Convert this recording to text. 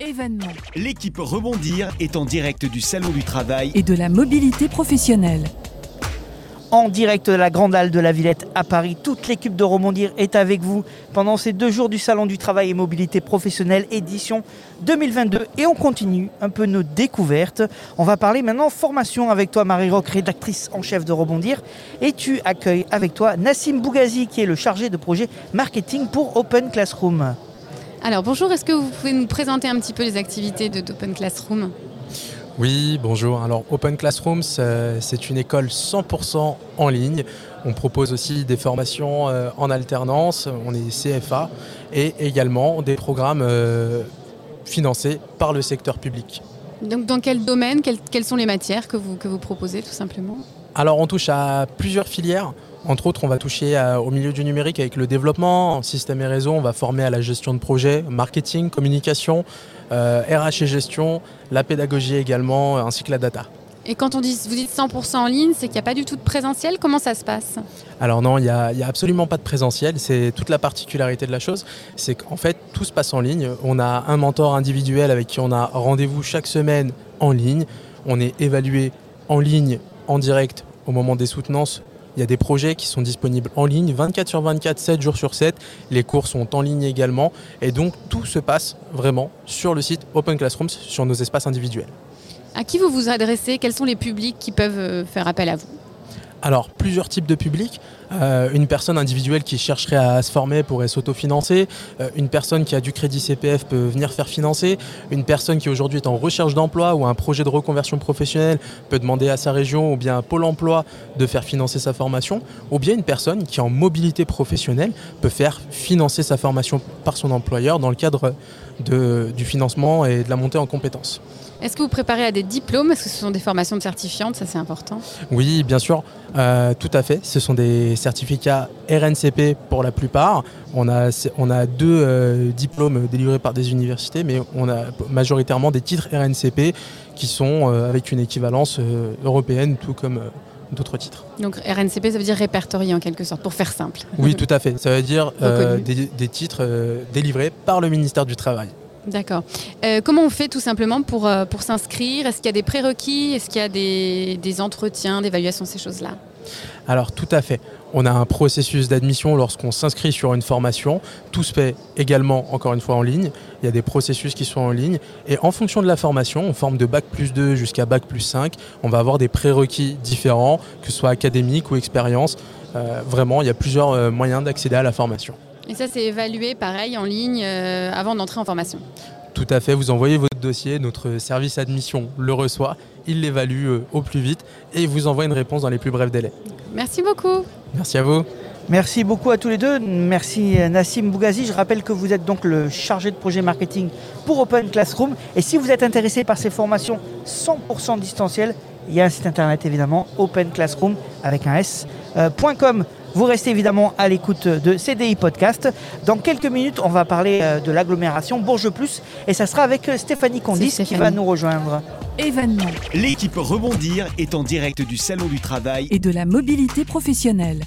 Événement. L'équipe Rebondir est en direct du Salon du Travail et de la mobilité professionnelle. En direct de la Grande Halle de la Villette à Paris, toute l'équipe de Rebondir est avec vous pendant ces deux jours du Salon du Travail et Mobilité Professionnelle édition 2022. Et on continue un peu nos découvertes. On va parler maintenant formation avec toi, Marie Rock, rédactrice en chef de Rebondir. Et tu accueilles avec toi Nassim Bougazi, qui est le chargé de projet marketing pour Open Classroom. Alors bonjour, est-ce que vous pouvez nous présenter un petit peu les activités d'Open Classroom? Oui, bonjour. Alors Open Classroom, c'est une école 100% en ligne. On propose aussi des formations euh, en alternance, on est CFA, et également des programmes euh, financés par le secteur public. Donc dans quel domaine, quelles, sont les matières que vous, que vous proposez tout simplement? Alors on touche à plusieurs filières. Entre autres, on va toucher au milieu du numérique avec le développement, en système et réseau, on va former à la gestion de projet, marketing, communication, RH euh, et gestion, la pédagogie également, ainsi que la data. Et quand on dit, vous dites 100% en ligne, c'est qu'il n'y a pas du tout de présentiel. Comment ça se passe? Alors non, il n'y a, a, absolument pas de présentiel. C'est toute la particularité de la chose. C'est qu'en fait, tout se passe en ligne. On a un mentor individuel avec qui on a rendez-vous chaque semaine en ligne. On est évalué en ligne, en direct, au moment des soutenances il y a des projets qui sont disponibles en ligne 24 sur 24, 7 jours sur 7. Les cours sont en ligne également. Et donc tout se passe vraiment sur le site Open Classrooms, sur nos espaces individuels. À qui vous vous adressez? Quels sont les publics qui peuvent euh, faire appel à vous? Alors, plusieurs types de publics. Euh, une personne individuelle qui chercherait à se former pourrait s'autofinancer. Euh, une personne qui a du crédit CPF peut venir faire financer. Une personne qui aujourd'hui est en recherche d'emploi ou un projet de reconversion professionnelle peut demander à sa région ou bien à Pôle emploi de faire financer sa formation. Ou bien une personne qui est en mobilité professionnelle peut faire financer sa formation par son employeur dans le cadre du financement et de la montée en compétences. Est-ce que vous préparez à des diplômes? Est-ce que ce sont des formations de certifiantes? Ça, c'est important. Oui, bien sûr. Euh, tout à fait. Ce sont des certificats RNCP pour la plupart. On a, on a deux euh, diplômes délivrés par des universités, mais on a majoritairement des titres RNCP qui sont euh, avec une équivalence européenne, tout comme d'autres titres. Donc RNCP, ça veut dire répertorié en quelque sorte, pour faire simple. Oui, tout à fait. Ça veut dire des, titres délivrés par le ministère du Travail. D'accord. Euh, comment on fait tout simplement pour, euh, pour s'inscrire? Est-ce qu'il y a des prérequis? Est-ce qu'il y a des, des entretiens, d'évaluation, ces choses-là? Alors tout à fait. On a un processus d'admission lorsqu'on s'inscrit sur une formation. Tout se fait également, encore une fois, en ligne. Il y a des processus qui sont en ligne. Et en fonction de la formation, on forme de Bac plus 2 jusqu'à Bac plus 5. On va avoir des prérequis différents, que ce soit académique ou expérience. Euh, vraiment, il y a plusieurs moyens d'accéder à la formation. Et ça, c'est évalué pareil en ligne euh, avant d'entrer en formation Tout à fait, vous envoyez votre dossier, notre service admission le reçoit, il l'évalue euh, au plus vite et vous envoie une réponse dans les plus brefs délais. Merci beaucoup. Merci à vous. Merci beaucoup à tous les deux. Merci euh, Nassim Bougazi. Je rappelle que vous êtes donc le chargé de projet marketing pour Open Classroom. Et si vous êtes intéressé par ces formations 100% distancielles, il y a un site internet évidemment, openclassroom avec un s.com. Vous restez évidemment à l'écoute de CDI Podcast. Dans quelques minutes, on va parler euh, de l'agglomération Bourges Plus et ça sera avec euh, Stéphanie Condis qui va nous rejoindre. Événement. L'équipe Rebondir est en direct du Salon du Travail et de la mobilité professionnelle.